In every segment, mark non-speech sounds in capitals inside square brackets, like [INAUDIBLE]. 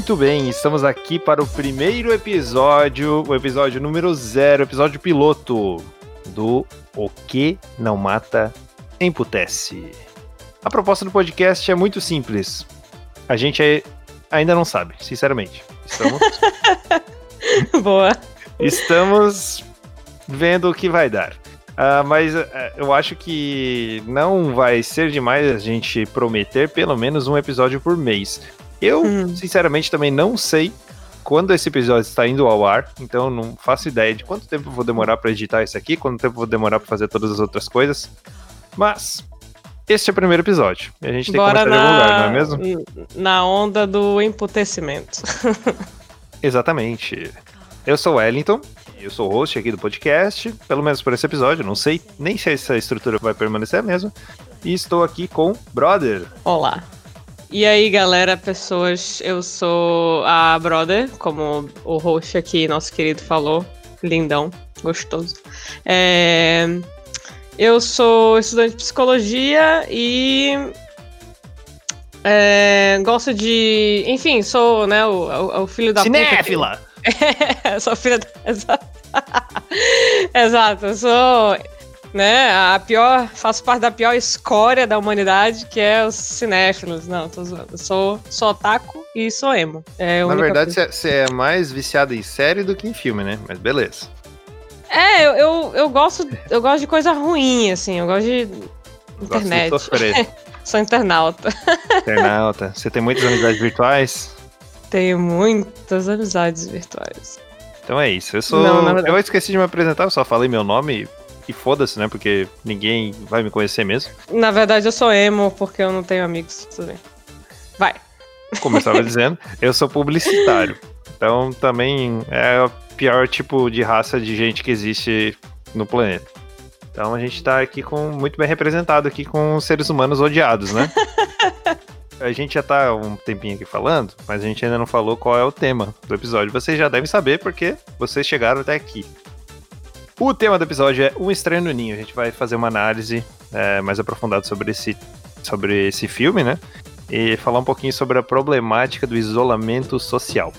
Muito bem, estamos aqui para o primeiro episódio, o episódio número zero, episódio piloto do O Que Não Mata Emputece. A proposta do podcast é muito simples. A gente é- ainda não sabe, sinceramente. Estamos, [LAUGHS] Boa. estamos vendo o que vai dar. Ah, mas eh, eu acho que não vai ser demais a gente prometer pelo menos um episódio por mês. Eu, Hum. sinceramente, também não sei quando esse episódio está indo ao ar, então não faço ideia de quanto tempo eu vou demorar para editar isso aqui, quanto tempo eu vou demorar para fazer todas as outras coisas. Mas este é o primeiro episódio. E a gente tem Bora que começar de algum na, lugar, não é mesmo? na onda do emputecimento. [LAUGHS] Exatamente. Eu sou o Wellington, eu sou o host aqui do podcast, pelo menos por esse episódio, não sei nem se essa estrutura vai permanecer a mesma. E estou aqui com Brother. Olá. E aí, galera, pessoas, eu sou a Brother, como o host aqui, nosso querido falou. Lindão, gostoso. É, Eu sou estudante de psicologia e. é, gosto de. Enfim, sou né, o, o- o filho da puta. que- Cinéfila! [LAUGHS] É, sou filha da... Exato. [LAUGHS] Exato, eu sou, né, a pior, faço parte da pior escória da humanidade, que é os cinéfilos. Não, tô zoando. Eu sou, sou otaku e sou emo. É Na verdade, você é mais viciado em série do que em filme, né? Mas beleza. É, eu, eu, eu gosto, eu gosto de coisa ruim, assim, eu gosto de Gosto de internet. [LAUGHS] Sou internauta. Internauta. Você tem muitas amizades virtuais? Tenho muitas amizades virtuais. Então é isso. Eu sou. Não, eu esqueci de me apresentar, eu só falei meu nome e foda-se, né? Porque ninguém vai me conhecer mesmo. Na verdade, eu sou emo porque eu não tenho amigos. Tudo bem. Vai. Como eu estava dizendo, [LAUGHS] eu sou publicitário. Então também é o pior tipo de raça de gente que existe no planeta. Então a gente tá aqui com muito bem representado aqui com seres humanos odiados, né? [LAUGHS] A gente já tá um tempinho aqui falando, mas a gente ainda não falou qual é o tema do episódio. Vocês já devem saber porque vocês chegaram até aqui. O tema do episódio é Um Estranho no Ninho. A gente vai fazer uma análise é, mais aprofundada sobre esse, sobre esse filme, né? E falar um pouquinho sobre a problemática do isolamento social.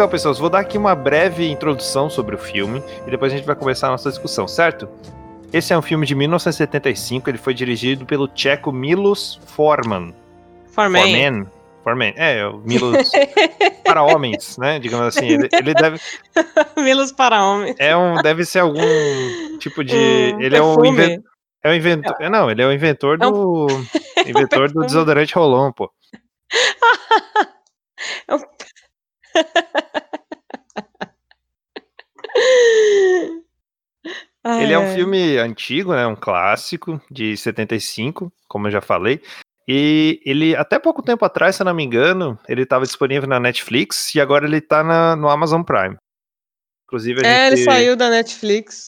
Então, pessoas, vou dar aqui uma breve introdução sobre o filme e depois a gente vai começar a nossa discussão, certo? Esse é um filme de 1975, ele foi dirigido pelo tcheco Milos Forman. Forman. Forman? Forman, é, o Milos [LAUGHS] para homens, né? Digamos assim. Ele, ele deve, [LAUGHS] Milos para homens. é um, deve ser algum tipo de. Um ele é o, perfume. inven, é o inventor. é, Não, ele é o inventor É um- do. [LAUGHS] Inventor do perfume. desodorante Rolon, pô. É um- [LAUGHS] Ai, Ele é um ai. filme antigo, né? Um clássico de 75, como eu já falei. E ele, até pouco tempo atrás, se eu não me engano, ele estava disponível na Netflix e agora ele tá na- no Amazon Prime. Inclusive, a É, ele gente- saiu da Netflix.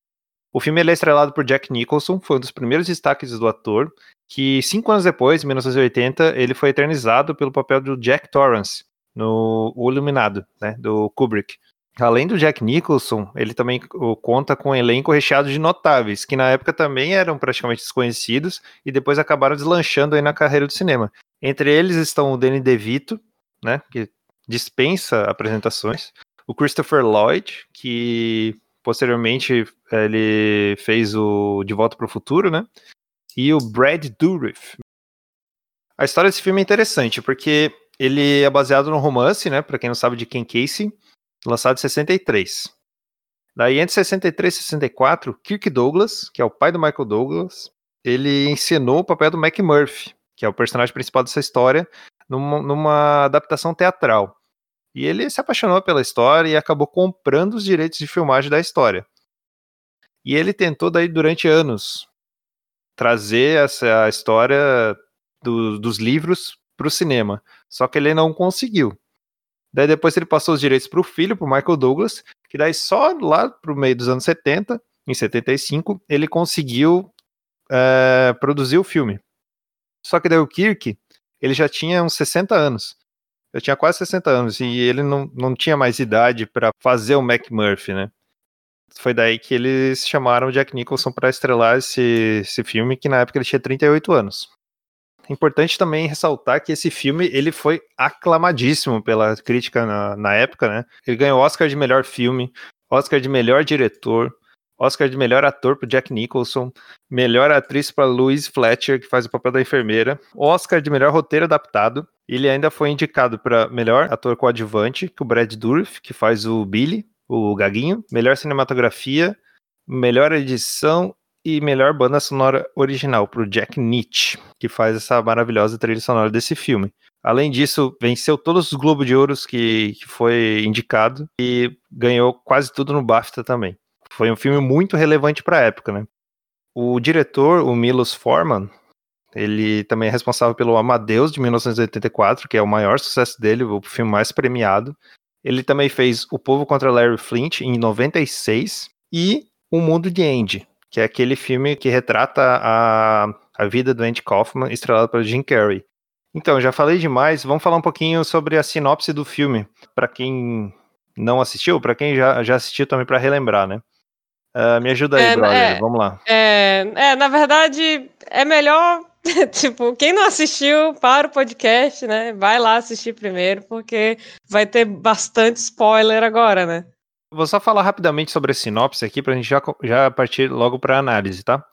o filme ele é estrelado por Jack Nicholson, foi um dos primeiros destaques do ator, que cinco anos depois, em 1980, ele foi eternizado pelo papel do Jack Torrance no O Iluminado, né, do Kubrick. Além do Jack Nicholson, ele também conta com um elenco recheado de notáveis, que na época também eram praticamente desconhecidos e depois acabaram deslanchando aí na carreira do cinema. Entre eles estão o Danny DeVito, né, que dispensa apresentações, o Christopher Lloyd, que posteriormente eh, ele fez o De Volta para o Futuro, né, e o Brad Dourif. A história desse filme é interessante, porque ele é baseado num romance, né, para quem não sabe de Ken Casey, lançado em 63. Daí, entre 63 e 64, Kirk Douglas, que é o pai do Michael Douglas, ele encenou o papel do Mac Murphy, que é o personagem principal dessa história, numa, numa adaptação teatral. E ele se apaixonou pela história e acabou comprando os direitos de filmagem da história. E ele tentou daí durante anos trazer essa história do, dos livros para o cinema, só que ele não conseguiu. Daí depois ele passou os direitos para o filho, para o Michael Douglas, que daí só lá para o meio dos anos 70, em 75, ele conseguiu é, produzir o filme. Só que daí o Kirk, ele já tinha uns 60 anos. Eu tinha quase 60 anos e ele não, não tinha mais idade para fazer o McMurphy, né? Foi daí que eles chamaram o Jack Nicholson para estrelar esse, esse filme, que na época ele tinha 38 anos. É importante também ressaltar que esse filme ele foi aclamadíssimo pela crítica na, na época, né? Ele ganhou Oscar de melhor filme, Oscar de melhor diretor, Oscar de melhor ator para Jack Nicholson, melhor atriz para Louise Fletcher, que faz o papel da enfermeira, Oscar de melhor roteiro adaptado. Ele ainda foi indicado para melhor ator coadjuvante, que o Brad Dourif, que faz o Billy, o Gaguinho, melhor cinematografia, melhor edição e melhor banda sonora original para o Jack Nietzsche, que faz essa maravilhosa trilha sonora desse filme. Além disso, venceu todos os Globo de Ouros que, que foi indicado e ganhou quase tudo no BAFTA também. Foi um filme muito relevante para a época, né? O diretor, o Milos Forman, ele também é responsável pelo Amadeus de 1984, que é o maior sucesso dele, o filme mais premiado. Ele também fez O Povo contra Larry Flint em 96 e O Mundo de Andy, que é aquele filme que retrata a, a vida do Andy Kaufman, estrelado pelo Jim Carrey. Então, já falei demais, vamos falar um pouquinho sobre a sinopse do filme, para quem não assistiu, para quem já, já assistiu também para relembrar, né? Uh, me ajuda aí, é, brother. É, Vamos lá. É, é, na verdade, é melhor. [LAUGHS] tipo, quem não assistiu, para o podcast, né? Vai lá assistir primeiro, porque vai ter bastante spoiler agora, né? Vou só falar rapidamente sobre a sinopse aqui, pra gente já, já partir logo pra análise, tá?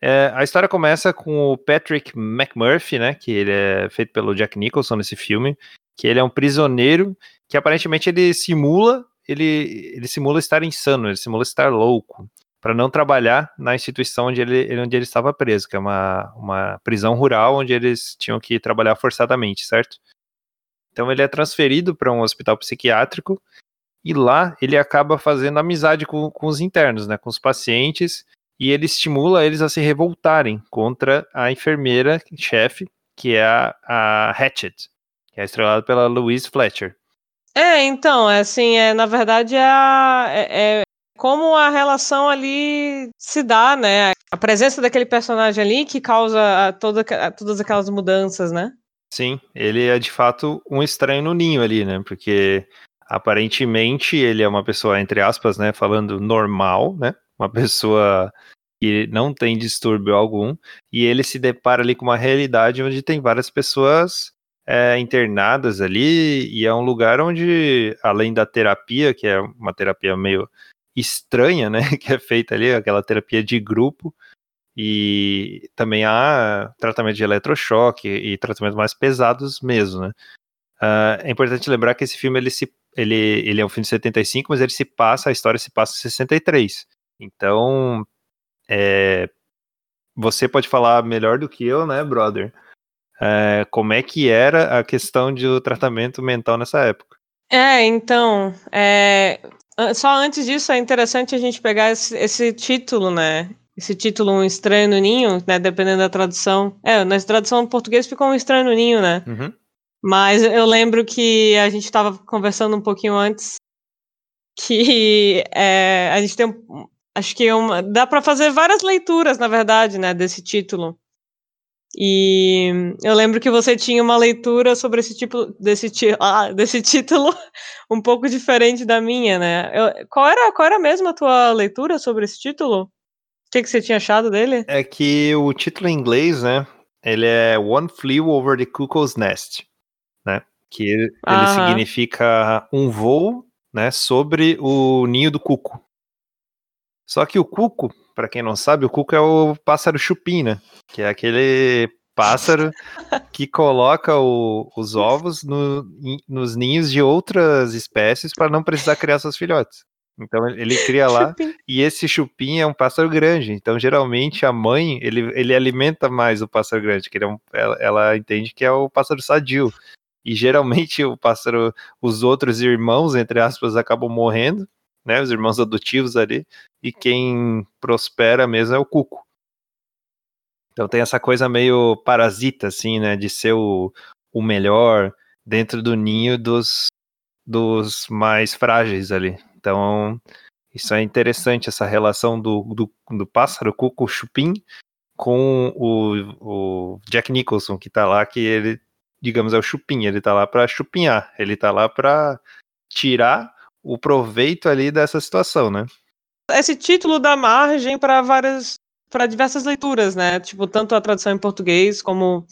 É, a história começa com o Patrick McMurphy, né? Que ele é feito pelo Jack Nicholson nesse filme. Que ele é um prisioneiro que aparentemente ele simula ele, ele simula estar insano, ele simula estar louco, para não trabalhar na instituição onde ele, onde ele estava preso, que é uma, uma prisão rural onde eles tinham que trabalhar forçadamente, certo? Então ele é transferido para um hospital psiquiátrico e lá ele acaba fazendo amizade com, com os internos, né, com os pacientes, e ele estimula eles a se revoltarem contra a enfermeira chefe, que é a, a Hatchet, que é estrelada pela Louise Fletcher. É, então, é assim, é, na verdade é, a, é, é como a relação ali se dá, né? A presença daquele personagem ali que causa toda, todas aquelas mudanças, né? Sim, ele é de fato um estranho no ninho ali, né? Porque aparentemente ele é uma pessoa, entre aspas, né? Falando normal, né? Uma pessoa que não tem distúrbio algum, e ele se depara ali com uma realidade onde tem várias pessoas é, internadas ali, e é um lugar onde, além da terapia, que é uma terapia meio estranha, né, [LAUGHS] que é feita ali, aquela terapia de grupo, e também há tratamento de eletrochoque e tratamentos mais pesados mesmo, né. Uh, é importante lembrar que esse filme ele, se, ele, ele é um filme de 75, mas ele se passa, a história se passa em 63. Então, é, você pode falar melhor do que eu, né, brother? é, como é que era a questão do tratamento mental nessa época. É, então, é, só antes disso é interessante a gente pegar esse, esse, título, né? Esse título Um Estranho no Ninho, né? Dependendo da tradução. É, na tradução do português ficou Um Estranho no Ninho, né? Uhum. Mas eu lembro que a gente estava conversando um pouquinho antes que é, a gente tem, acho que uma, dá para fazer várias leituras, na verdade, né, desse título. E eu lembro que você tinha uma leitura sobre esse tipo desse, [LAUGHS] ah, desse título [LAUGHS] um pouco diferente da minha, né? Eu, qual era qual era mesmo a tua leitura sobre esse título? O que, que você tinha achado dele? É que o título em inglês, né? Ele é One Flew Over the Cuckoo's Nest? Que ele, ele significa um voo, né? Sobre o ninho do cuco. Só que o cuco, para quem não sabe, o cuco é o pássaro chupim, né? Que é aquele pássaro [LAUGHS] que coloca o, os ovos no, nos ninhos de outras espécies para não precisar criar seus filhotes. Então ele cria lá chupim. e esse chupim é um pássaro grande. Então geralmente a mãe ele, ele alimenta mais o pássaro grande, que é um, ela, ela, entende que é o pássaro sadio. E geralmente o pássaro, os outros irmãos, entre aspas, acabam morrendo, né? Os irmãos adotivos ali, e quem prospera mesmo é o cuco. Então tem essa coisa meio parasita, assim, né? De ser o, o melhor dentro do ninho dos, dos mais frágeis ali. Então, isso é interessante, essa relação do, do, do pássaro cuco chupim com o, o Jack Nicholson, que tá lá, que ele, digamos, é o chupim, ele tá lá para chupinhar, ele tá lá para tirar o proveito ali dessa situação, né? Esse título dá margem para várias para diversas leituras, né? Tipo, tanto a tradução em português como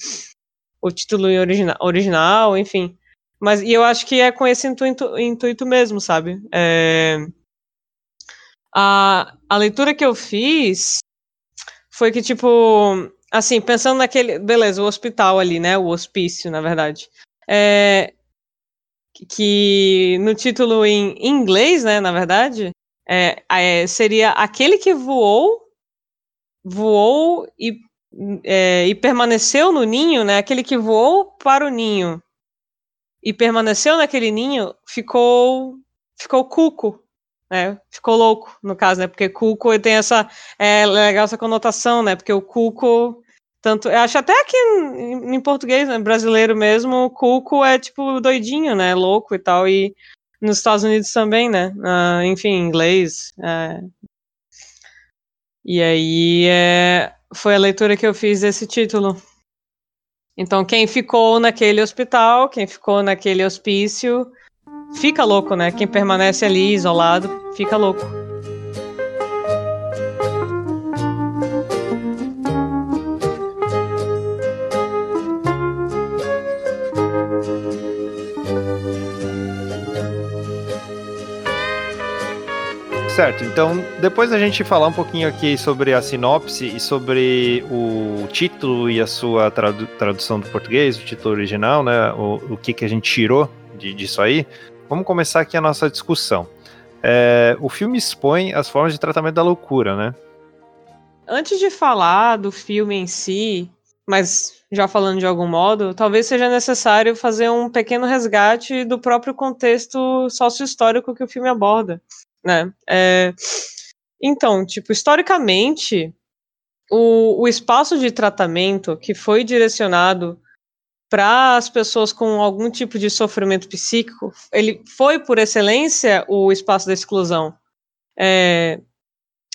o título origina original, enfim. Mas e eu acho que é com esse intuito, intuito mesmo, sabe? É... A, a leitura que eu fiz foi que, tipo, assim, pensando naquele. Beleza, o hospital ali, né? O hospício, na verdade. É, que no título em inglês, né, na verdade, é, é, seria aquele que voou voou e, é, e permaneceu no ninho, né? Aquele que voou para o ninho e permaneceu naquele ninho ficou ficou cuco, né? Ficou louco, no caso, né? Porque cuco tem essa é legal essa conotação, né? Porque o cuco tanto, eu acho até que em, em português, né, brasileiro mesmo, cuco é tipo doidinho, né? Louco e tal e nos Estados Unidos também, né? Uh, enfim, inglês, é, e aí é, foi a leitura que eu fiz desse título. Então, quem ficou naquele hospital, quem ficou naquele hospício, fica louco, né? Quem permanece ali isolado, fica louco. Certo, então depois a gente falar um pouquinho aqui sobre a sinopse e sobre o título e a sua tradu tradução do português, o título original, né? O, o que, que a gente tirou de, disso aí. Vamos começar aqui a nossa discussão. É, o filme expõe as formas de tratamento da loucura, né? Antes de falar do filme em si, mas já falando de algum modo, talvez seja necessário fazer um pequeno resgate do próprio contexto sócio-histórico que o filme aborda né? É, então, tipo, historicamente, o, o espaço de tratamento que foi direcionado para as pessoas com algum tipo de sofrimento psíquico, ele foi, por excelência, o espaço da exclusão. É,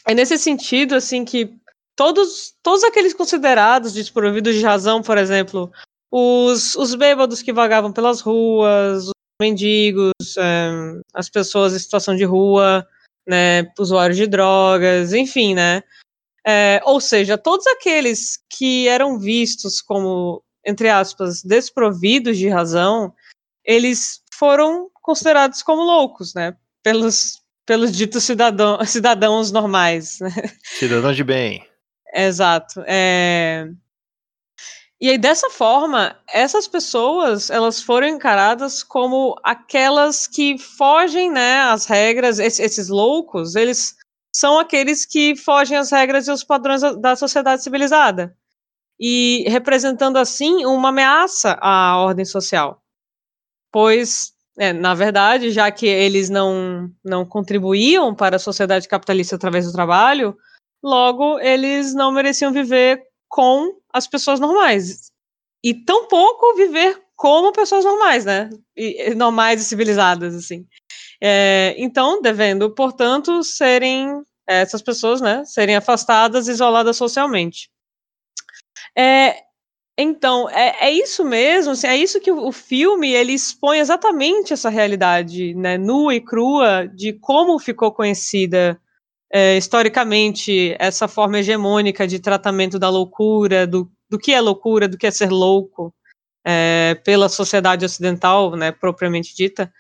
é nesse sentido, assim, que todos, todos aqueles considerados desprovidos de razão, por exemplo, os, os bêbados que vagavam pelas ruas, mendigos, é, as pessoas em situação de rua, né, usuários de drogas, enfim, né? É, ou seja, todos aqueles que eram vistos como, entre aspas, desprovidos de razão, eles foram considerados como loucos, né? Pelos, pelos ditos cidadão, cidadãos normais. Né? Cidadãos de bem. Exato. É, e aí, dessa forma, essas pessoas, elas foram encaradas como aquelas que fogem, né, às regras, esses, esses loucos, eles são aqueles que fogem às regras e os padrões da sociedade civilizada. E representando, assim, uma ameaça à ordem social. Pois, é, na verdade, já que eles não, não contribuíam para a sociedade capitalista através do trabalho, logo eles não mereciam viver com as pessoas normais. E tampouco viver como pessoas normais, né? E, normais e civilizadas, assim. É, então, devendo, portanto, serem essas pessoas, né, serem afastadas, isoladas socialmente. É, então, é, é isso mesmo, assim, é isso que o, o, filme, ele expõe exatamente essa realidade, né, nua e crua, de como ficou conhecida é, historicamente essa forma hegemônica de tratamento da loucura, do, do que é loucura, do que é ser louco, é, pela sociedade ocidental, né, propriamente dita,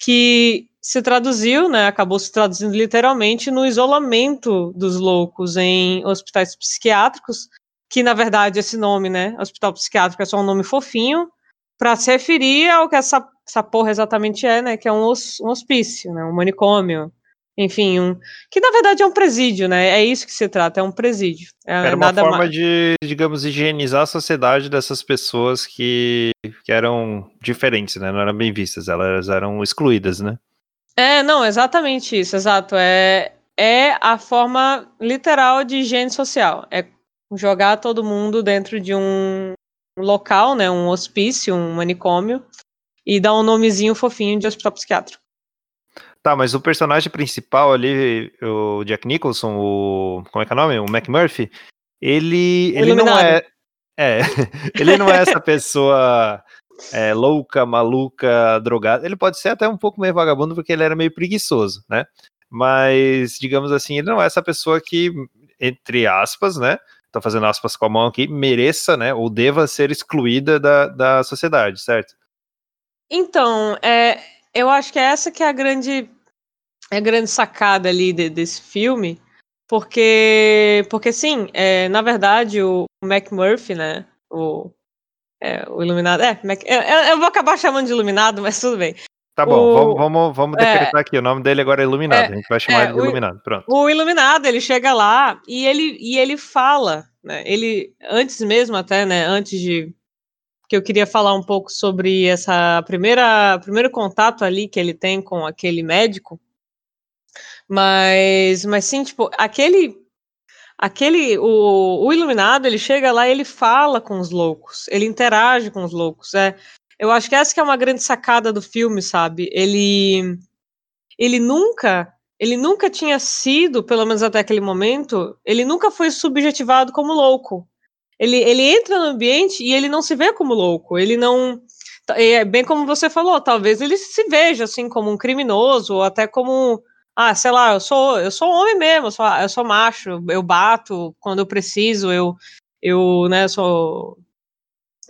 que se traduziu, né, acabou se traduzindo literalmente no isolamento dos loucos em hospitais psiquiátricos, que na verdade esse nome, né, hospital psiquiátrico é só um nome fofinho, para se referir ao que essa, essa porra exatamente é, né, que é um, um hospício, né, um manicômio, enfim, um que na verdade é um presídio, né? É isso que se trata, é um presídio. É Era uma forma mais. de, digamos, higienizar a sociedade dessas pessoas que, que eram diferentes, né? Não eram bem vistas, elas eram excluídas, né? É, não, exatamente isso, exato. É, é a forma literal de higiene social. É jogar todo mundo dentro de um local, né? Um hospício, um manicômio, e dar um nomezinho fofinho de hospital psiquiátrico. Tá, mas o personagem principal ali, o Jack Nicholson, o. Como é que é o nome? O McMurphy, ele. ele não é. É, [LAUGHS] ele não é essa pessoa é, louca, maluca, drogada. Ele pode ser até um pouco meio vagabundo porque ele era meio preguiçoso, né? Mas, digamos assim, ele não é essa pessoa que, entre aspas, né? Tô fazendo aspas com a mão aqui, mereça, né? Ou deva ser excluída da, da sociedade, certo? Então, é, eu acho que é essa que é a grande, a grande sacada ali de, desse filme, porque, porque sim, é, na verdade o McMurphy, né, o, é, o Iluminado, é, Mac, eu, eu, vou acabar chamando de Iluminado, mas tudo bem. Tá bom, o, vamos, vamos, vamos é, decretar é, aqui, o nome dele agora é Iluminado, é, a gente vai chamar é, ele de Iluminado, pronto. O Iluminado, ele chega lá e ele, e ele fala, né, ele, antes mesmo até, né, antes de que eu queria falar um pouco sobre essa primeira primeiro contato ali que ele tem com aquele médico. Mas, mas sim, tipo, aquele aquele o, o iluminado, ele chega lá e ele fala com os loucos, ele interage com os loucos, é. Eu acho que essa que é uma grande sacada do filme, sabe? Ele ele nunca ele nunca tinha sido, pelo menos até aquele momento, ele nunca foi subjetivado como louco. Ele, ele entra no ambiente e ele não se vê como louco, ele não. É bem como você falou, talvez ele se veja assim como um criminoso, ou até como. Ah, sei lá, eu sou, eu sou homem mesmo, eu sou, eu sou macho, eu bato quando eu preciso, eu, eu né, sou.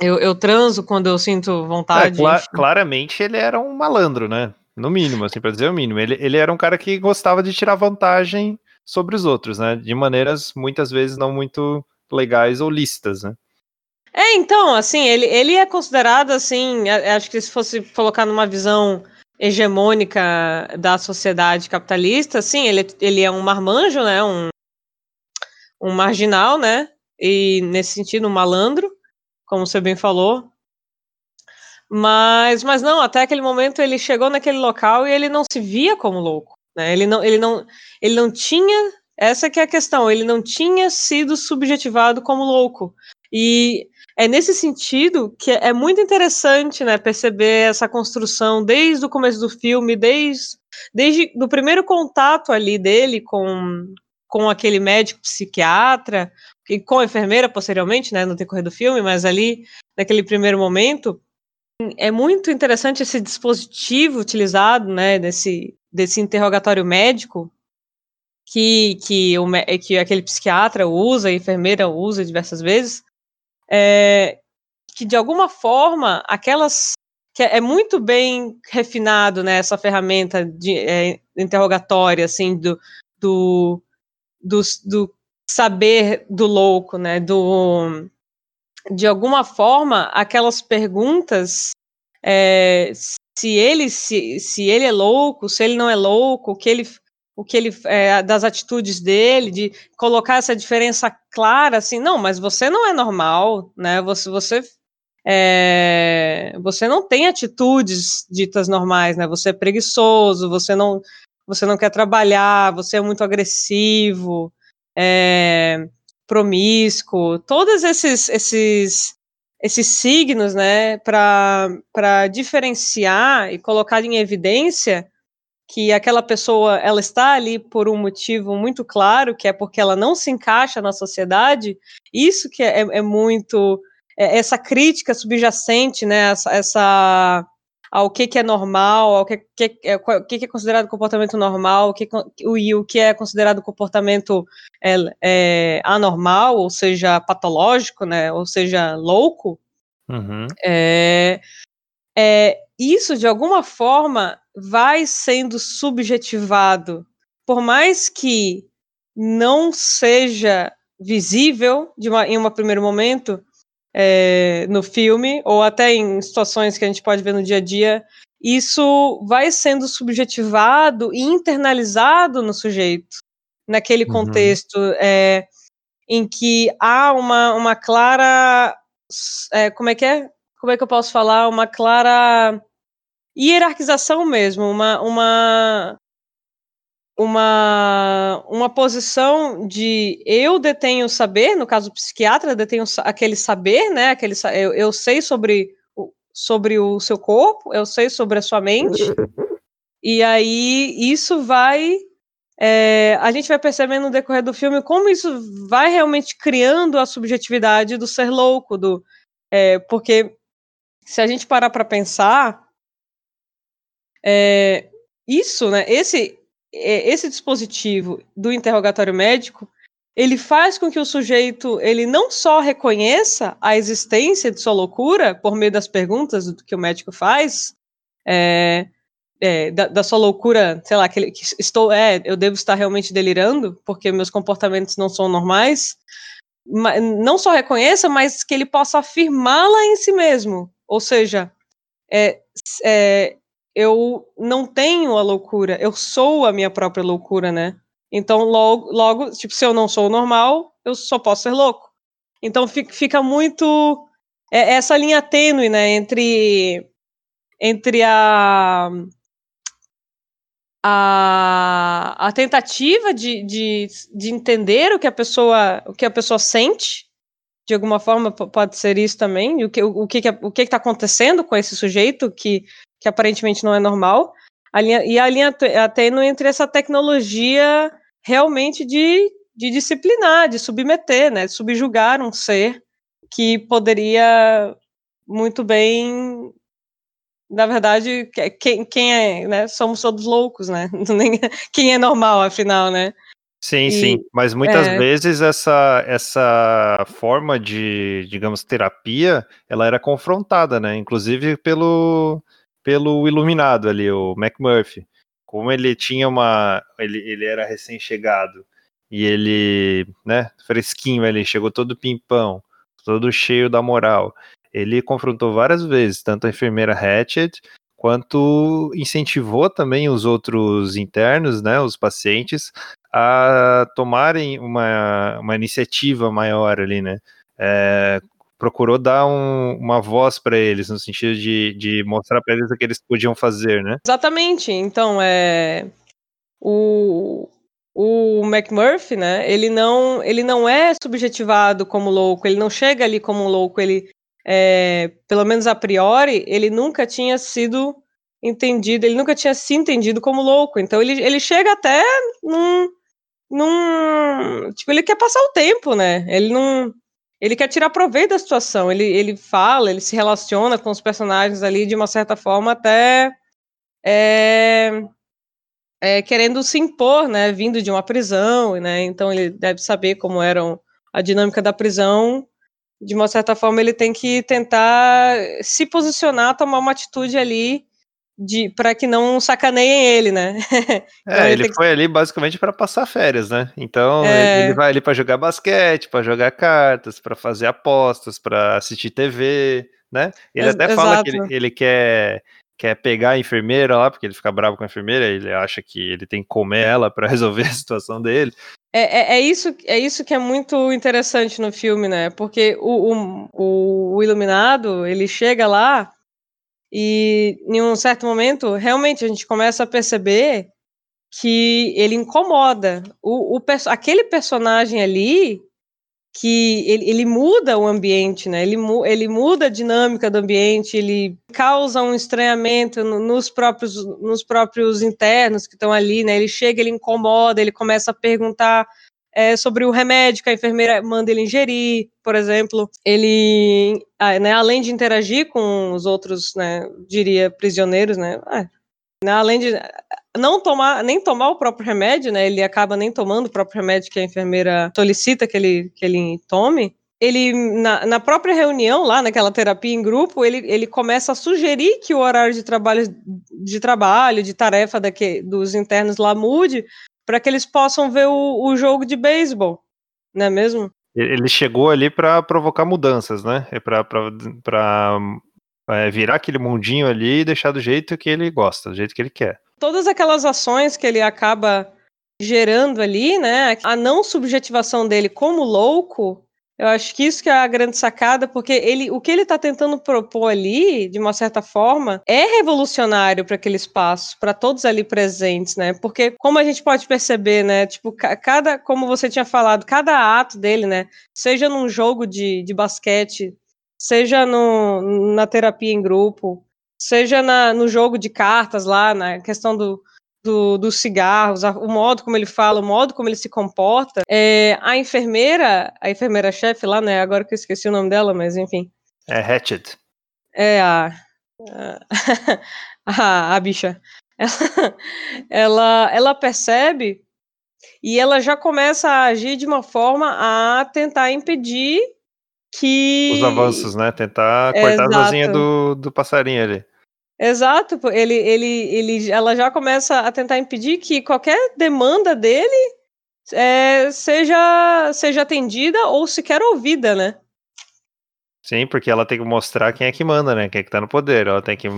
Eu, eu transo quando eu sinto vontade. É, claramente ele era um malandro, né? No mínimo, assim, pra dizer o mínimo. Ele, ele era um cara que gostava de tirar vantagem sobre os outros, né? De maneiras muitas vezes não muito legais ou listas, né? É, então, assim, ele, ele é considerado, assim, acho que se fosse colocar numa visão hegemônica da sociedade capitalista, sim, ele, ele é um marmanjo, né, um, um marginal, né, e nesse sentido um malandro, como você bem falou. Mas, mas não, até aquele momento ele chegou naquele local e ele não se via como louco, né, ele não, ele não, ele não tinha essa que é a questão. Ele não tinha sido subjetivado como louco. E é nesse sentido que é muito interessante, né, perceber essa construção desde o começo do filme, desde, desde do primeiro contato ali dele com, com aquele médico psiquiatra e com a enfermeira posteriormente, né, no decorrer do filme, mas ali naquele primeiro momento é muito interessante esse dispositivo utilizado, né, desse, desse interrogatório médico que, que, o, que aquele psiquiatra usa, a enfermeira usa diversas vezes, é, que de alguma forma aquelas que é muito bem refinado né, essa ferramenta de é, interrogatória assim do, do, do, do, saber do louco, né, do de alguma forma aquelas perguntas é, se ele se, se ele é louco, se ele não é louco, o que ele o que ele é, das atitudes dele, de colocar essa diferença clara, assim, não, mas você não é normal, né? Você você é, você não tem atitudes ditas normais, né? Você é preguiçoso, você não você não quer trabalhar, você é muito agressivo, é, promíscuo, todos esses esses esses signos, né, para diferenciar e colocar em evidência que aquela pessoa ela está ali por um motivo muito claro, que é porque ela não se encaixa na sociedade, isso que é, é muito é, essa crítica subjacente, né, essa, essa ao que, que é normal, ao que, que, é, o que, que é considerado comportamento normal, o que, e o que é considerado comportamento é, é, anormal, ou seja, patológico, né, ou seja, louco, uhum. é, é, isso de alguma forma vai sendo subjetivado, por mais que não seja visível uma, em um primeiro momento é, no filme, ou até em situações que a gente pode ver no dia a dia, isso vai sendo subjetivado e internalizado no sujeito, naquele uhum. contexto é, em que há uma, uma clara. É, como é que é? Como é que eu posso falar? Uma clara hierarquização mesmo, uma, uma, uma, uma posição de eu detenho saber, no caso o psiquiatra detenho aquele saber, né? Aquele, eu, eu sei sobre, sobre o seu corpo, eu sei sobre a sua mente, e aí isso vai. É, a gente vai percebendo no decorrer do filme como isso vai realmente criando a subjetividade do ser louco, do, é, porque se a gente parar para pensar, é, isso, né, esse, esse dispositivo do interrogatório médico, ele faz com que o sujeito ele não só reconheça a existência de sua loucura por meio das perguntas que o médico faz, é, é, da, da, sua loucura, sei lá, que, que, estou, é, eu devo estar realmente delirando porque meus comportamentos não são normais, mas, não só reconheça, mas que ele possa afirmá-la em si mesmo, ou seja, é, é, eu não tenho a loucura, eu sou a minha própria loucura, né? Então, logo, logo, tipo, se eu não sou normal, eu só posso ser louco. Então, fica muito é, essa linha tênue, né, entre entre a a, a tentativa de, de, de entender o que a pessoa o que a pessoa sente de alguma forma pode ser isso também o que o, o que o que está acontecendo com esse sujeito que que aparentemente não é normal, a linha, e a linha tênue entre essa tecnologia realmente de, de disciplinar, de submeter, né, de subjugar um ser que poderia muito bem na verdade, quem, quem é, né? Somos todos loucos, né? [LAUGHS] quem é normal, afinal, né? Sim, e, sim. Mas muitas é... vezes essa, essa forma de, digamos, terapia, ela era confrontada, né? Inclusive pelo, pelo iluminado ali, o McMurphy. Como ele tinha uma. Ele, ele era recém-chegado e ele, né, fresquinho ali, chegou todo pimpão, todo cheio da moral. Ele confrontou várias vezes, tanto a enfermeira Hatchet, quanto incentivou também os outros internos, né, os pacientes, a tomarem uma, uma iniciativa maior ali, né, é, procurou dar um, uma voz para eles, no sentido de, de mostrar para eles o que eles podiam fazer, né? Exatamente. Então, é. O, o McMurphy, né? Ele não, ele não é subjetivado como louco, ele não chega ali como um louco, ele. É, pelo menos a priori, ele nunca tinha sido entendido, ele nunca tinha se entendido como louco. Então ele, ele chega até num, num. Tipo, ele quer passar o tempo, né? Ele não ele quer tirar proveito da situação. Ele, ele fala, ele se relaciona com os personagens ali de uma certa forma, até é, é, querendo se impor, né? Vindo de uma prisão, né? Então ele deve saber como era a dinâmica da prisão. De uma certa forma, ele tem que tentar se posicionar, tomar uma atitude ali de para que não sacaneiem ele, né? [LAUGHS] então, é, ele, ele foi que... ali basicamente para passar férias, né? Então é... ele vai ali para jogar basquete, para jogar cartas, para fazer apostas, para assistir TV, né? Ele até fala que ele, ele, quer quer pegar a enfermeira lá, porque ele fica bravo com a enfermeira, ele acha que ele tem que comer ela para [LAUGHS] resolver a situação dele. É, é, é, isso, é isso que é muito interessante no filme, né? Porque o, o, o Iluminado, ele chega lá e em um certo momento, realmente a gente começa a perceber que ele incomoda. O, o aquele personagem ali, que ele, ele, muda o ambiente, né? Ele, ele muda a dinâmica do ambiente, ele causa um estranhamento nos próprios, nos próprios internos que estão ali, né? Ele chega, ele incomoda, ele começa a perguntar é, sobre o remédio que a enfermeira manda ele ingerir, por exemplo. Ele, né, além de interagir com os outros, né, diria, prisioneiros, né, ah, né, além de não tomar, nem tomar o próprio remédio, né, ele acaba nem tomando o próprio remédio que a enfermeira solicita que ele, que ele tome, ele, na, na, própria reunião, lá naquela terapia em grupo, ele, ele começa a sugerir que o horário de trabalho, de trabalho, de tarefa dos internos lá mude, para que eles possam ver o, o jogo de beisebol, não é mesmo? Ele chegou ali para provocar mudanças, né? É para é, virar aquele mundinho ali e deixar do jeito que ele gosta, do jeito que ele quer. Todas aquelas ações que ele acaba gerando ali, né? A não subjetivação dele como louco, eu acho que isso que é a grande sacada, porque ele, o que ele está tentando propor ali, de uma certa forma, é revolucionário para aquele espaço, para todos ali presentes, né? Porque como a gente pode perceber, né? Tipo, cada, como você tinha falado, cada ato dele, né? Seja num jogo de, de basquete, seja no, na terapia em grupo, seja na, no jogo de cartas lá, na questão do, do, dos cigarros, o modo como ele fala, o modo como ele se comporta. É, a enfermeira, a enfermeira-chefe lá, né? Agora que eu esqueci o nome dela, mas enfim. É Hatchet. É a. A, [LAUGHS] a, bicha. Ela, ela, ela percebe e ela já começa a agir de uma forma a tentar impedir que. Os avanços, né? Tentar cortar a vozinha do, do passarinho ali. Exato, ele, ele, ele, ela já começa a tentar impedir que qualquer demanda dele é, seja, seja atendida ou sequer ouvida, né? Sim, porque ela tem que mostrar quem é que manda, né? Quem é que tá no poder. Ela tem que,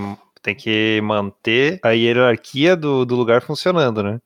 tem que manter a hierarquia do, do lugar funcionando, né?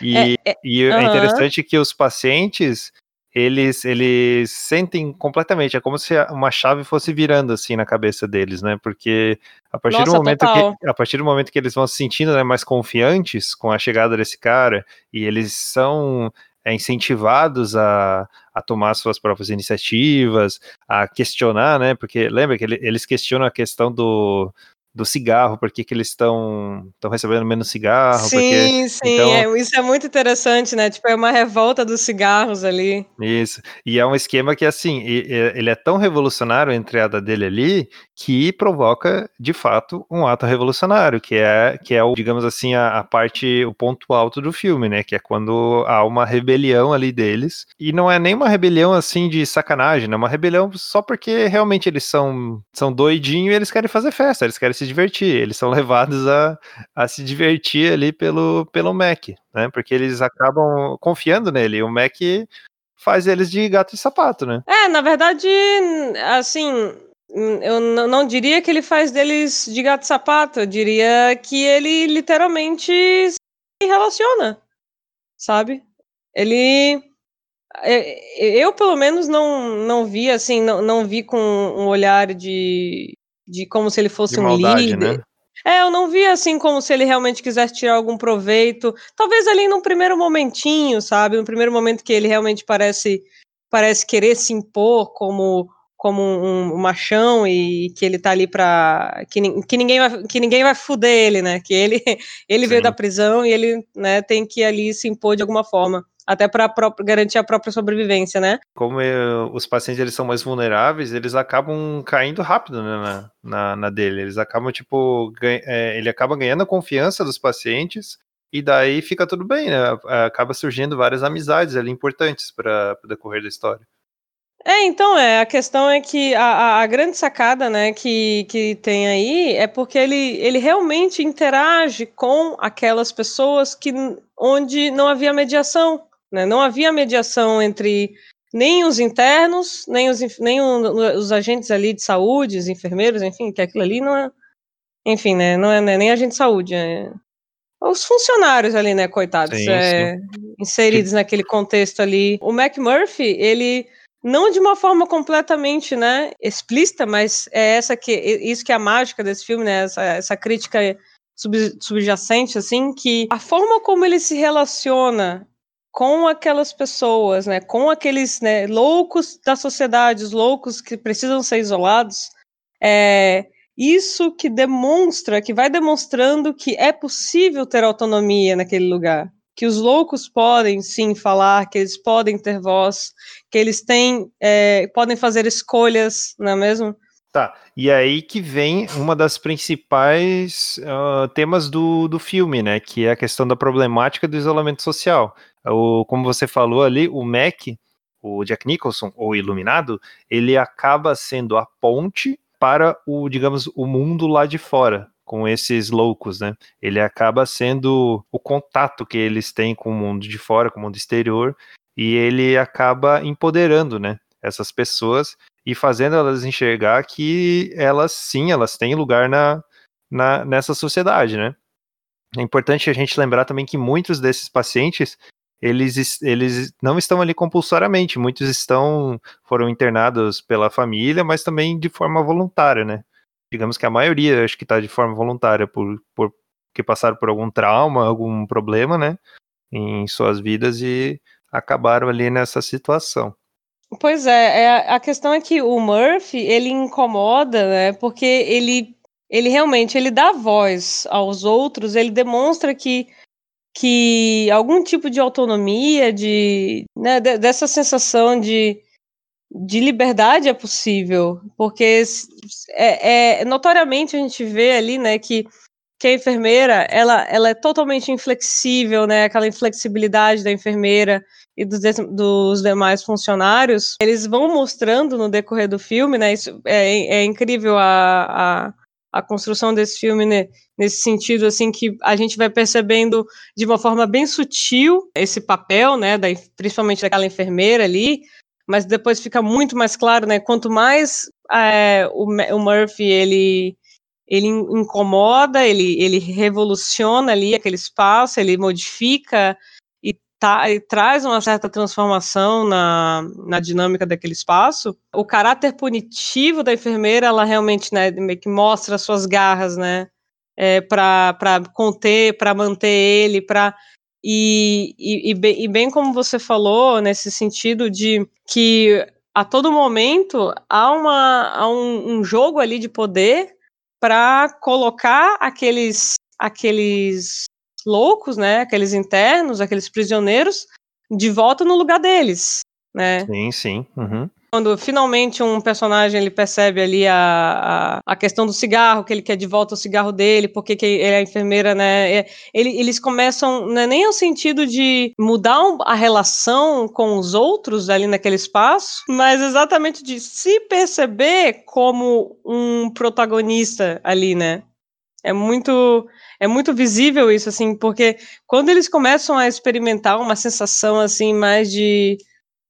E é, é, e é interessante que os pacientes eles, eles sentem completamente, é como se uma chave fosse virando assim na cabeça deles, né? Porque a partir Nossa, do momento que a partir do momento que eles vão se sentindo né, mais confiantes com a chegada desse cara e eles são é, incentivados a, a tomar suas próprias iniciativas, a questionar, né? Porque lembra que ele, eles questionam a questão do do cigarro, por que, que eles estão recebendo menos cigarro. Sim, porque, sim, então... é, isso é muito interessante, né? Tipo, é uma revolta dos cigarros ali. Isso, e é um esquema que, assim, ele é tão revolucionário a entrada dele ali, que provoca, de fato, um ato revolucionário, que é, que é o, digamos assim, a, a parte, o ponto alto do filme, né? Que é quando há uma rebelião ali deles, e não é nem uma rebelião, assim, de sacanagem, né? É uma rebelião só porque realmente eles são, são doidinhos e eles querem fazer festa, eles querem se se divertir, eles são [LAUGHS] levados a, a se divertir ali pelo, pelo Mac, né? Porque eles acabam confiando nele, o Mac faz eles de gato e sapato, né? É, na verdade, assim, eu não diria que ele faz deles de gato e sapato, eu diria que ele literalmente se relaciona, sabe? Ele é, eu pelo menos não, não vi assim, não, não vi com um olhar de, de como se ele fosse maldade, um líder. Né? É, eu não vi assim como se ele realmente quisesse tirar algum proveito. Talvez ali num primeiro momentinho, sabe? No primeiro momento que ele realmente parece parece querer se impor como como um, um machão e que ele tá ali para que, que ninguém vai que ninguém vai fuder ele, né? Que ele [LAUGHS] ele Sim. veio da prisão e ele, né, tem que ali se impor de alguma forma até para garantir a própria sobrevivência, né? Como eu, os pacientes eles são mais vulneráveis, eles acabam caindo rápido né, na, na, na, dele. Eles acabam, tipo, ganha, é, ele acaba ganhando a confiança dos pacientes e daí fica tudo bem, né? Acaba surgindo várias amizades ali importantes para o decorrer da história. É, então, é, a questão é que a, a, grande sacada, né, que, que tem aí é porque ele, ele realmente interage com aquelas pessoas que onde não havia mediação, né? Não havia mediação entre nem os internos, nem os, nem os agentes ali de saúde, os enfermeiros, enfim, que aquilo ali não é. Enfim, né? Não é, não é nem agente de saúde, é os funcionários ali, né, coitados, sim, é, sim. inseridos sim. naquele contexto ali. O McMurphy, ele não de uma forma completamente, né, explícita, mas é essa que isso que é a mágica desse filme, né, essa, essa crítica sub, subjacente assim, que a forma como ele se relaciona com aquelas pessoas, né, com aqueles né, loucos da sociedade, os loucos que precisam ser isolados, é isso que demonstra, que vai demonstrando que é possível ter autonomia naquele lugar, que os loucos podem sim falar, que eles podem ter voz, que eles têm, é, podem fazer escolhas, não é mesmo? Tá, e aí que vem uma das principais uh, temas do, do filme, né, que é a questão da problemática do isolamento social. O, como você falou ali, o Mac, o Jack Nicholson, ou Iluminado, ele acaba sendo a ponte para o, digamos, o mundo lá de fora, com esses loucos, né? Ele acaba sendo o contato que eles têm com o mundo de fora, com o mundo exterior, e ele acaba empoderando, né? Essas pessoas e fazendo elas enxergar que elas sim, elas têm lugar na, na nessa sociedade, né? É importante a gente lembrar também que muitos desses pacientes eles, eles não estão ali compulsoriamente, muitos estão foram internados pela família, mas também de forma voluntária, né? Digamos que a maioria acho que está de forma voluntária por, por que passaram por algum trauma, algum problema, né, em suas vidas e acabaram ali nessa situação. Pois é, é, a questão é que o Murphy, ele incomoda, né, porque ele, ele realmente, ele dá voz aos outros, ele demonstra que, que algum tipo de autonomia, de, né, dessa sensação de, de liberdade é possível, porque é, é, notoriamente a gente vê ali, né, que que a enfermeira, ela, ela é totalmente inflexível, né, aquela inflexibilidade da enfermeira e dos, dos demais funcionários, eles vão mostrando no decorrer do filme, né, isso é, é incrível a, a, a construção desse filme, né, nesse sentido, assim, que a gente vai percebendo de uma forma bem sutil esse papel, né, da, principalmente daquela enfermeira ali, mas depois fica muito mais claro, né, quanto mais é, o, o Murphy, ele ele incomoda, ele, ele revoluciona ali aquele espaço, ele modifica tá, traz uma certa transformação na, na dinâmica daquele espaço. O caráter punitivo da enfermeira, ela realmente né, que mostra suas garras, né? É, para conter, para manter ele, para e, e, e, bem, e bem como você falou, nesse sentido de que a todo momento há, uma, há um, um jogo ali de poder para colocar aqueles aqueles loucos, né, aqueles internos, aqueles prisioneiros de volta no lugar deles, né? Sim, sim. Uhum quando finalmente um personagem ele percebe ali a, a, a, questão do cigarro, que ele quer de volta o cigarro dele, porque que ele é enfermeira, né? É, ele, eles começam, não é nem o sentido de mudar a relação com os outros ali naquele espaço, mas exatamente de se perceber como um protagonista ali, né? É muito é muito visível isso assim, porque quando eles começam a experimentar uma sensação assim mais de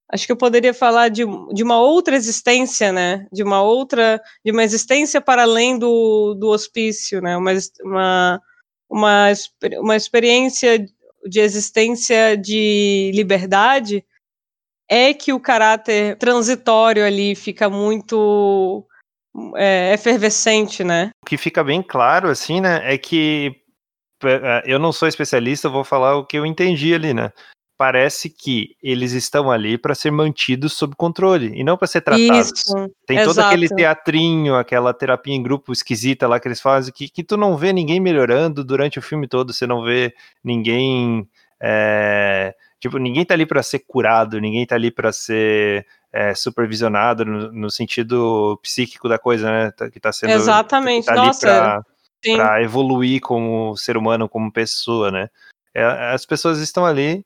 acho que eu poderia falar de, de uma outra existência, né? De uma outra, de uma existência para além do, do hospício, né? Uma, uma, uma, uma experiência de existência de liberdade é que o caráter transitório ali fica muito é, efervescente, né? O que fica bem claro, assim, né, é que é, eu não sou especialista, vou falar o que eu entendi ali, né? parece que eles estão ali para ser mantidos sob controle e não para ser tratados. Isso, Tem exato. todo aquele teatrinho, aquela terapia em grupo esquisita lá que eles fazem, que, que tu não vê ninguém melhorando durante o filme todo, você não vê ninguém. É, tipo, ninguém tá ali para ser curado, ninguém tá ali para ser é, supervisionado no, no, sentido psíquico da coisa, né? Tá, que tá sendo. Exatamente, tá nossa. Para evoluir como ser humano, como pessoa, né? É, as pessoas estão ali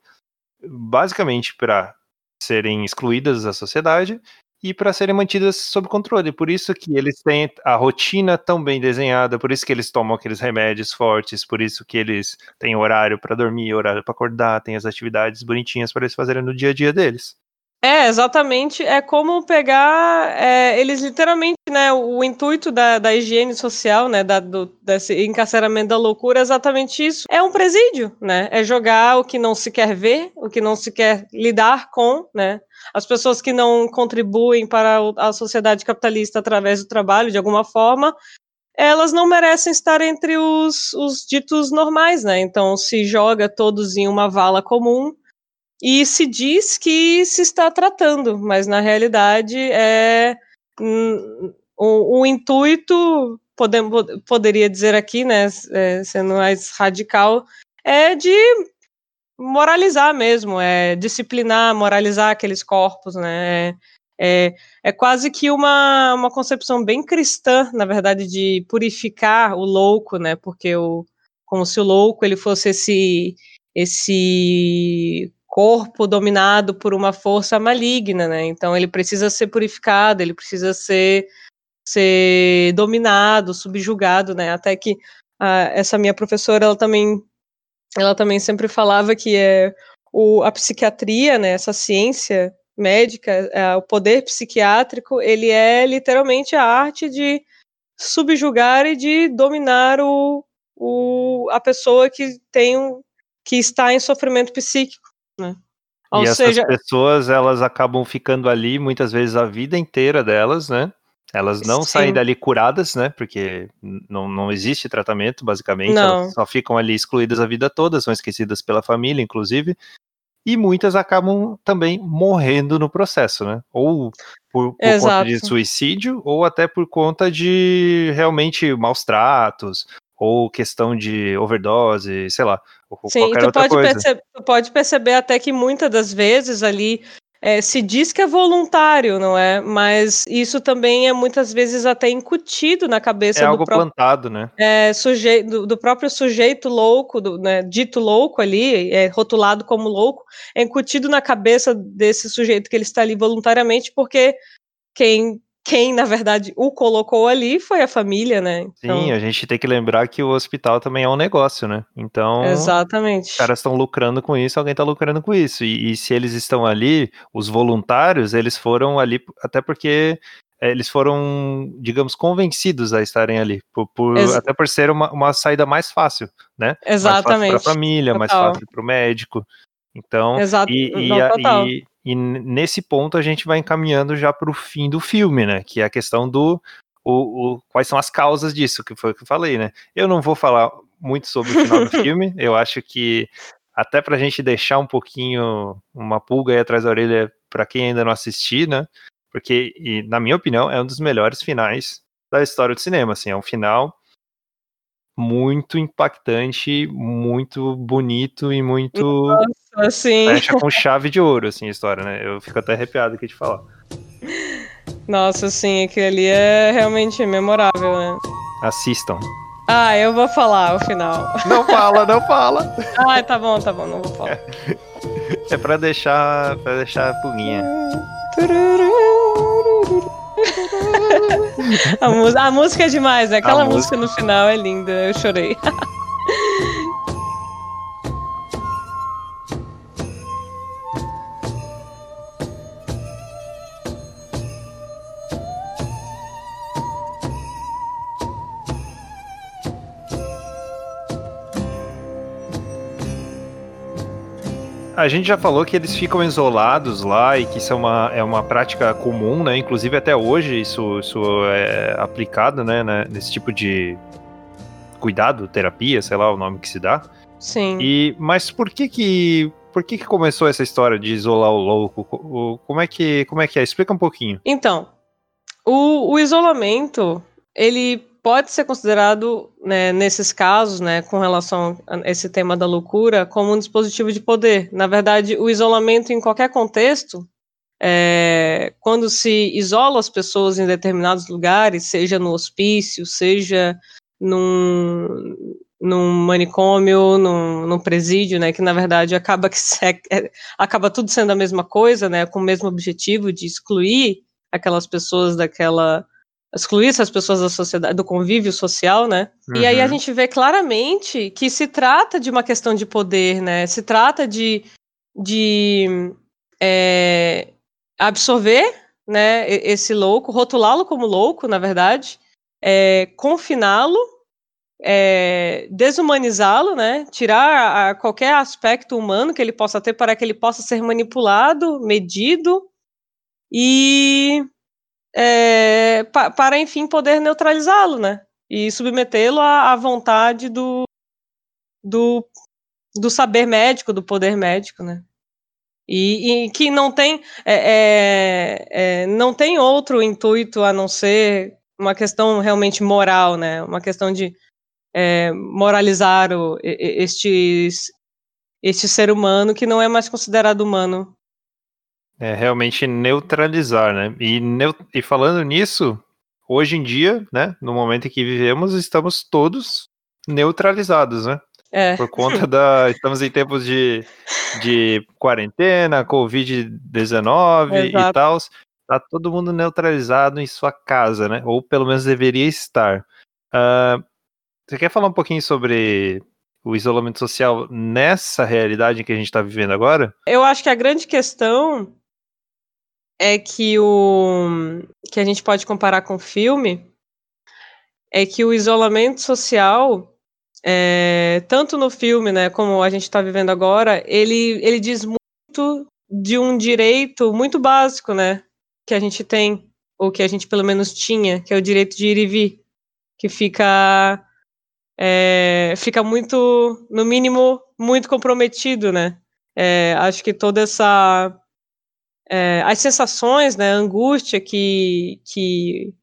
basicamente para serem excluídas da sociedade e para serem mantidas sob controle. Por isso que eles têm a rotina tão bem desenhada, por isso que eles tomam aqueles remédios fortes, por isso que eles têm horário para dormir, horário para acordar, têm as atividades bonitinhas para eles fazerem no dia a dia deles. É, exatamente. É como pegar. É, eles literalmente, né? O, intuito da, da higiene social, né? Da, do, desse encarceramento da loucura é exatamente isso. É um presídio, né? É jogar o que não se quer ver, o que não se quer lidar com, né? As pessoas que não contribuem para a sociedade capitalista através do trabalho, de alguma forma, elas não merecem estar entre os, os ditos normais, né? Então se joga todos em uma vala comum e se diz que se está tratando, mas na realidade é um, o, intuito, poderia dizer aqui, né, é, sendo mais radical, é de moralizar mesmo, é disciplinar, moralizar aqueles corpos, né, é, é, é quase que uma, uma concepção bem cristã, na verdade, de purificar o louco, né, porque o, como se o louco ele fosse esse esse corpo dominado por uma força maligna, né? Então ele precisa ser purificado, ele precisa ser ser dominado, subjugado, né? Até que a, essa minha professora, ela também ela também sempre falava que é o, a psiquiatria, né, essa ciência médica, é, o poder psiquiátrico, ele é literalmente a arte de subjugar e de dominar o, o, a pessoa que tem um, que está em sofrimento psíquico, né? Ou e seja... essas pessoas, elas acabam ficando ali muitas vezes a vida inteira delas, né? Elas não Sim. saem dali curadas, né? Porque não, não existe tratamento, basicamente. Não. Elas só ficam ali excluídas a vida toda, são esquecidas pela família, inclusive. E muitas acabam também morrendo no processo, né? Ou por, por conta de suicídio, ou até por conta de realmente maus tratos, ou questão de overdose, sei lá. Sim, tu pode, perceber, tu pode perceber até que muitas das vezes ali é, se diz que é voluntário, não é? Mas isso também é muitas vezes até incutido na cabeça é do algo próprio, plantado, né? É, sujeito, do, do, próprio sujeito louco, do, né, dito louco ali, é, rotulado como louco, é incutido na cabeça desse sujeito que ele está ali voluntariamente, porque quem quem, na verdade, o colocou ali foi a família, né? Então... Sim, a gente tem que lembrar que o hospital também é um negócio, né? Então, Exatamente. os caras estão lucrando com isso, alguém está lucrando com isso. E, e, se eles estão ali, os voluntários, eles foram ali até porque é, eles foram, digamos, convencidos a estarem ali, por, por até por ser uma, uma saída mais fácil, né? Exatamente. Mais fácil para a família, total. mais fácil para o médico. Então, Exato. E, e, Não, e, e nesse ponto a gente vai encaminhando já para o fim do filme, né? Que é a questão do o, o, quais são as causas disso, que foi o que eu falei, né? Eu não vou falar muito sobre o final do [LAUGHS] filme, eu acho que até para a gente deixar um pouquinho uma pulga aí atrás da orelha para quem ainda não assistiu, né? Porque, e, na minha opinião, é um dos melhores finais da história do cinema, assim, é um final muito impactante, muito bonito e muito. Assim. Fecha com chave de ouro, assim, a história, né? Eu fico até arrepiado aqui de falar. Nossa, sim, aquilo ali é realmente memorável, né? Assistam. Ah, eu vou falar o final. Não fala, não fala. [LAUGHS] ah, tá bom, tá bom, não vou falar. É pra deixar, pra deixar a pulguinha. a, a, música é demais, né? Aquela música... música no final é linda, eu chorei. [LAUGHS] A gente já falou que eles ficam isolados lá e que isso é uma, é uma prática comum, né? Inclusive até hoje isso, isso é aplicado, né? Nesse tipo de cuidado, terapia, sei lá o nome que se dá. Sim. E, mas por que que por que, que começou essa história de isolar o louco? Como é que, como é, que é? Explica um pouquinho. Então, o, o isolamento, ele pode ser considerado, né, nesses casos, né, com relação a esse tema da loucura, como um dispositivo de poder. Na verdade, o isolamento em qualquer contexto, é, quando se isola as pessoas em determinados lugares, seja no hospício, seja num, num manicômio, num, num presídio, né, que na verdade acaba que se, é, acaba tudo sendo a mesma coisa, né, com o mesmo objetivo de excluir aquelas pessoas daquela excluir essas pessoas da sociedade, do convívio social, né? Uhum. E aí a uhum. gente vê claramente que se trata de uma questão de poder, né? Se trata de, de é, absorver, né, esse louco, rotulá-lo como louco, na verdade, é, confiná-lo, é, desumanizá-lo, né? Tirar a, qualquer aspecto humano que ele possa ter para que ele possa ser manipulado, medido e é, pa, para, enfim, poder neutralizá-lo, né? E submetê-lo à, à, vontade do, do, do saber médico, do poder médico, né? E, e que não tem, é, é, é, não tem outro intuito a não ser uma questão realmente moral, né? Uma questão de é, moralizar o, este, este ser humano que não é mais considerado humano é realmente neutralizar, né? E, neu e falando nisso, hoje em dia, né, no momento em que vivemos, estamos todos neutralizados, né? É. Por conta da. [LAUGHS] Estamos em tempos de, de quarentena, Covid-19 e tal. Tá todo mundo neutralizado em sua casa, né? Ou pelo menos deveria estar. Uh, você quer falar um pouquinho sobre o isolamento social nessa realidade que a gente está vivendo agora? Eu acho que a grande questão é que o que a gente pode comparar com o filme é que o isolamento social, é, tanto no filme, né, como a gente está vivendo agora, ele, ele diz muito de um direito muito básico, né, que a gente tem, ou que a gente pelo menos tinha, que é o direito de ir e vir, que fica é, fica muito, no mínimo, muito comprometido, né? É, acho que toda essa é, as sensações, né, a angústia que que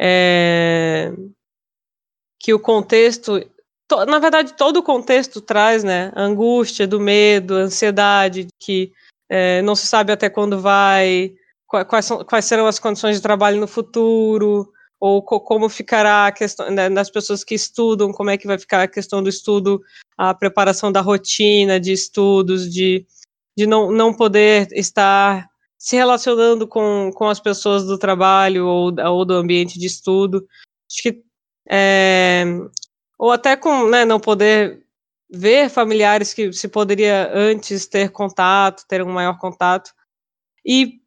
é, que o contexto, to, na verdade, todo o contexto traz, né? A angústia do medo, a ansiedade, que é, não se sabe até quando vai, quais, são, quais serão as condições de trabalho no futuro, ou co como ficará a questão né, das pessoas que estudam, como é que vai ficar a questão do estudo, a preparação da rotina de estudos, de, de não, não poder estar se relacionando com, com as pessoas do trabalho ou, ou do ambiente de estudo. Acho que é, ou até com né, não poder ver familiares que se poderia antes ter contato, ter um maior contato. E,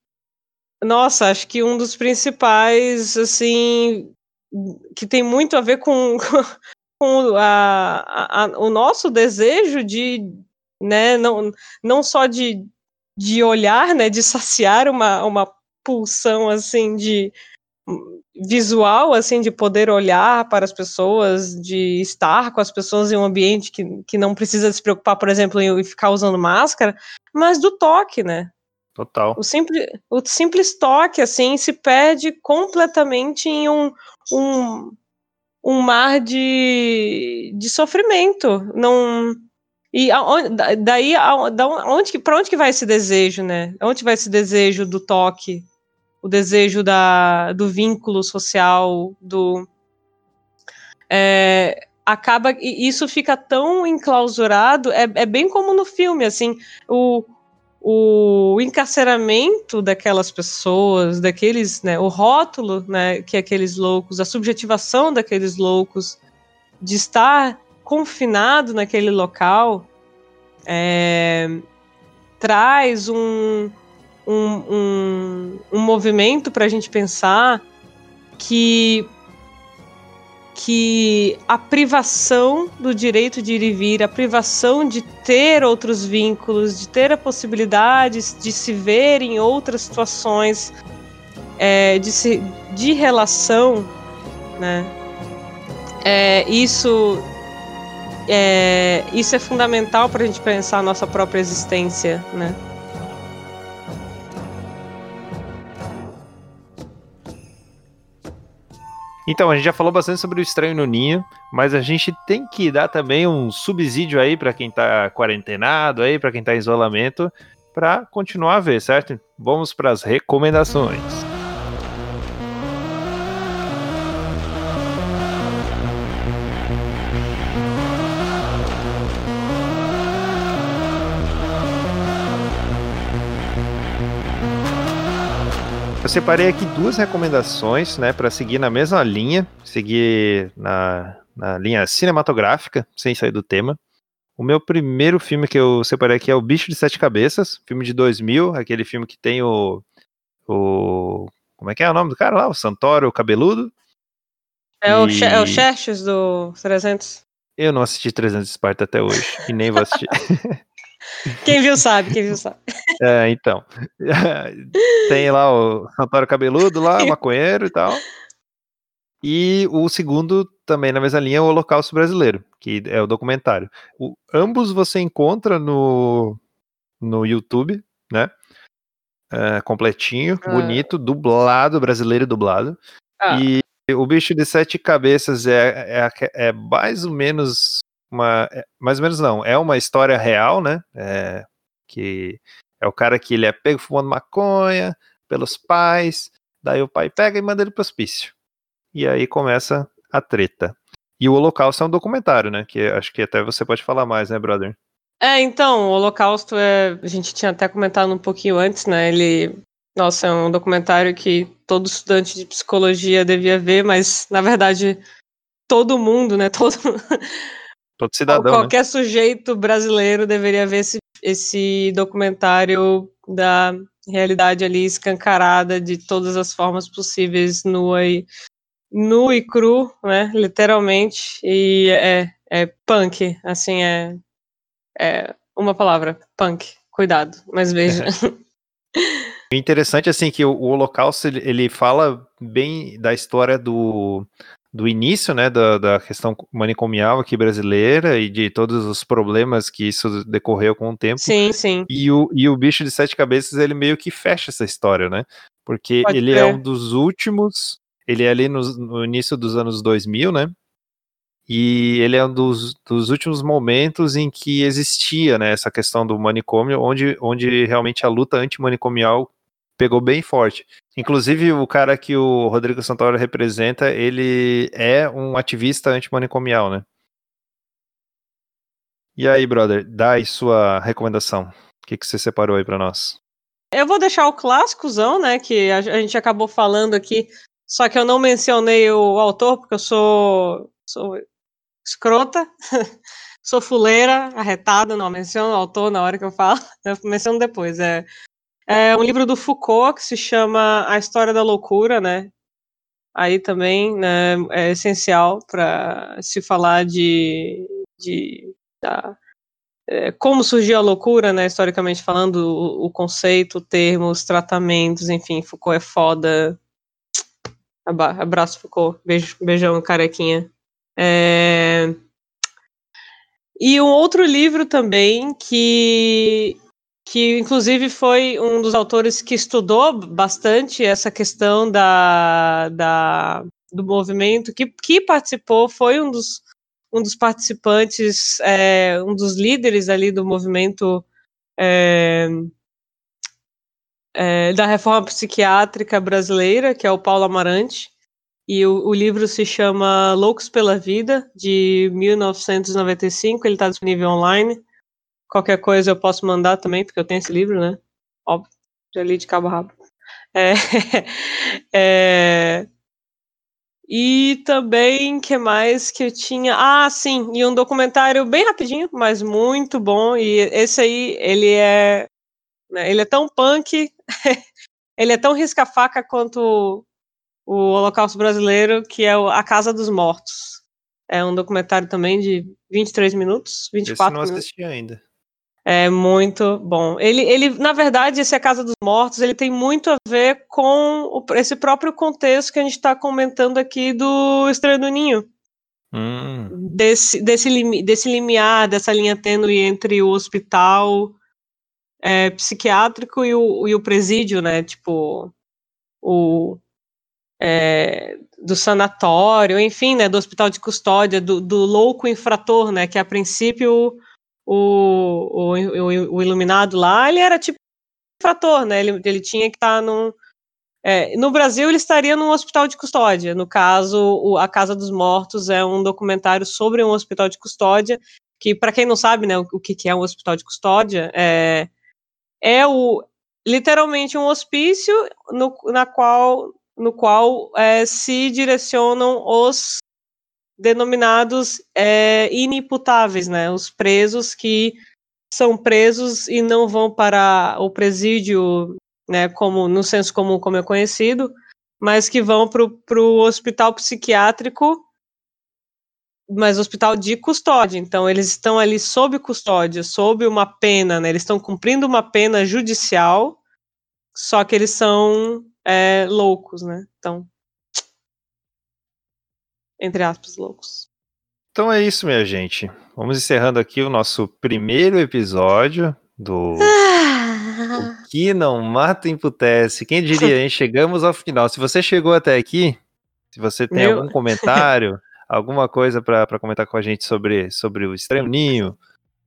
nossa, acho que um dos principais, assim, que tem muito a ver com, [LAUGHS] com a, a, a, o nosso desejo de, né, não, não só de, de olhar, né, de saciar uma, uma pulsão, assim, de visual, assim, de poder olhar para as pessoas, de estar com as pessoas em um ambiente que, que não precisa se preocupar, por exemplo, em ficar usando máscara, mas do toque, né? Total. O simples, o simples toque, assim, se perde completamente em um, um, um mar de, de sofrimento. Não. E daí, para onde que vai esse desejo, né? Onde vai esse desejo do toque, o desejo da, do vínculo social, do. É, acaba isso fica tão enclausurado, é, é bem como no filme, assim, o, o encarceramento daquelas pessoas, daqueles, né, o rótulo, né, que aqueles loucos, a subjetivação daqueles loucos, de estar confinado naquele local, é, traz um, um, um, um movimento para a gente pensar que que a privação do direito de ir e vir, a privação de ter outros vínculos, de ter a possibilidade de se ver em outras situações é, de, se, de relação, né? É, isso, é, isso é fundamental para a gente pensar a nossa própria existência, né? Então, a gente já falou bastante sobre o estranho no ninho, mas a gente tem que dar também um subsídio aí para quem tá quarentenado aí, para quem tá em isolamento, para continuar a ver, certo? Vamos para as recomendações. Eu separei aqui duas recomendações, né, para seguir na mesma linha, seguir na, na linha cinematográfica, sem sair do tema. O meu primeiro filme que eu separei aqui é O Bicho de Sete Cabeças, filme de 2000, aquele filme que tem o. o como é que é o nome do cara lá? O Santoro, o cabeludo. É, e... o, é o Xerxes do 300. Eu não assisti 300 Esparta até hoje, e nem vou assistir. [LAUGHS] Quem viu sabe, quem viu sabe. É, então. [LAUGHS] Tem lá o Santoro Cabeludo lá, maconheiro e tal. E o segundo, também na mesma linha, é o Holocausto Brasileiro, que é o documentário. O, ambos você encontra no, no YouTube, né? É, completinho, ah. bonito, dublado, brasileiro dublado. Ah. E o Bicho de Sete Cabeças é, é, é mais ou menos uma. É, mais ou menos não, é uma história real, né? É, que é o cara que ele é pego fumando maconha pelos pais, daí o pai pega e manda ele pro hospício. E aí começa a treta. E o Holocausto é um documentário, né? Que acho que até você pode falar mais, né, brother? É, então, o Holocausto é. A gente tinha até comentado um pouquinho antes, né? Ele. Nossa, é um documentário que todo estudante de psicologia devia ver, mas na verdade todo mundo, né? [LAUGHS] Todo, Todo cidadão. Né? Qualquer né? sujeito brasileiro deveria ver esse, esse documentário da realidade ali escancarada de todas as formas possíveis, nua e, nu e cru, né? Literalmente. E é, é punk, assim, é, é uma palavra, punk. Cuidado, mas veja. É. [LAUGHS] interessante assim que o, o Holocausto ele, ele, fala bem da história do, do início, né, da, da questão manicomial aqui brasileira e de todos os problemas que isso decorreu com o tempo. Sim, sim. E o, e o bicho de sete cabeças ele meio que fecha essa história, né? Porque Pode ele é um dos últimos, ele é ali no, no início dos anos 2000, né? E ele é um dos, dos últimos momentos em que existia né, essa questão do manicômio, onde, onde realmente a luta antimanicomial pegou bem forte. Inclusive, o cara que o Rodrigo Santoro representa, ele é um ativista antimanicomial, né? E aí, brother, dá aí sua recomendação. O que, que você separou aí para nós? Eu vou deixar o clássicozão, né, que a, gente acabou falando aqui, só que eu não mencionei o autor, porque eu sou, sou escrota, [LAUGHS] sou fuleira, arretada, não menciono o autor na hora que eu falo, [LAUGHS] eu menciono depois. É, é um livro do Foucault que se chama A História da Loucura, né? Aí também né, é essencial para se falar de, de da, é, como surgiu a loucura, né? Historicamente falando, o, o conceito, termos, tratamentos, enfim, Foucault é foda. Abraço, Foucault. Beijo, beijão, carequinha. É... E um outro livro também que, que inclusive foi um dos autores que estudou bastante essa questão da, da, do movimento, que, que participou, foi um dos, um dos participantes, é, um dos líderes ali do movimento é, é, da reforma psiquiátrica brasileira, que é o Paulo Amarante. E o, o, livro se chama Loucos pela Vida, de 1995. Ele está disponível online. Qualquer coisa eu posso mandar também, porque eu tenho esse livro, né? Óbvio, já li de cabo a rabo. É, [LAUGHS] é, e também, que mais que eu tinha? Ah, sim, e um documentário bem rapidinho, mas muito bom. E esse aí, ele é, né, ele é tão punk, [LAUGHS] ele é tão risca-faca quanto o Holocausto Brasileiro, que é A Casa dos Mortos. É um documentário também de 23 minutos, 24 esse não minutos. assisti ainda. É muito bom. Ele, ele, na verdade, esse A Casa dos Mortos, ele tem muito a ver com o, esse próprio contexto que a gente está comentando aqui do Estranho do Ninho. Hum. Desse, desse, desse limiar, dessa linha tênue entre o hospital é, psiquiátrico e o, e o presídio, né? Tipo, o, é, do sanatório, enfim, né, do hospital de custódia, do, do louco infrator, né, que a princípio o, o, o, o iluminado lá, ele era tipo infrator, né, ele, ele tinha que estar tá num... É, no Brasil ele estaria num hospital de custódia, no caso, o, A Casa dos Mortos é um documentário sobre um hospital de custódia, que para quem não sabe, né, o, o que, que é um hospital de custódia, é, é o literalmente um hospício no, na qual no qual é, se direcionam os denominados é, inimputáveis, né? Os presos que são presos e não vão para o presídio, né? Como no senso comum, como é conhecido, mas que vão para o hospital psiquiátrico, mas hospital de custódia. Então eles estão ali sob custódia, sob uma pena, né? Eles estão cumprindo uma pena judicial, só que eles são é, loucos, né? Então, entre aspas, loucos. Então é isso, minha gente. Vamos encerrando aqui o nosso primeiro episódio do ah. O que não mata emputece. Quem diria, hein? Chegamos ao final. Se você chegou até aqui, se você tem Meu... algum comentário, [LAUGHS] alguma coisa para comentar com a gente sobre, sobre o Estranho Ninho,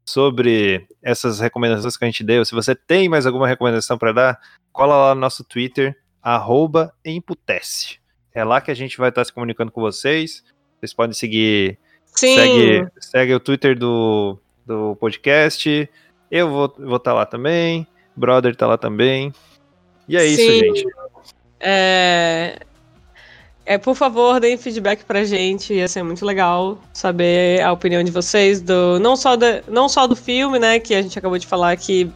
sobre essas recomendações que a gente deu, se você tem mais alguma recomendação para dar, cola lá no nosso Twitter, arroba Emputece. É lá que a gente vai estar se comunicando com vocês. Vocês podem seguir. Sim. Segue, segue o Twitter do, do podcast. Eu vou estar vou tá lá também. Brother tá lá também. E é Sim. isso, gente. É, é, por favor, deem feedback pra gente, ia ser muito legal saber a opinião de vocês, do, não, só da, não só do filme, né, que a gente acabou de falar que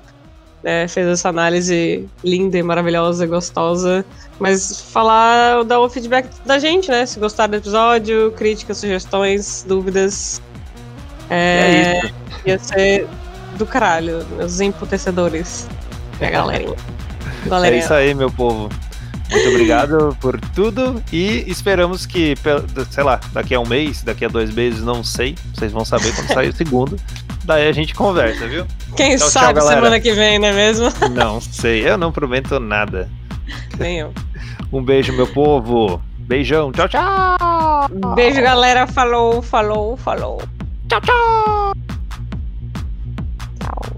né, fez essa análise linda e maravilhosa, gostosa. Mas falar, dar o feedback da gente, né? Se gostaram do episódio, críticas, sugestões, dúvidas. É, é ia ser do caralho, os emputecedores. A galerinha. galerinha. É isso aí, meu povo. Muito obrigado por tudo e esperamos que, sei lá, daqui a um mês, daqui a dois meses, não sei, vocês vão saber quando sair o segundo. Daí a gente conversa, viu? Quem tchau, sabe tchau, semana que vem, não é mesmo? [LAUGHS] Não sei, eu não prometo nada. Nem eu. Um beijo, meu povo. Beijão, tchau, tchau. Beijo, galera. Falou, falou, falou. Tchau, tchau. Tchau.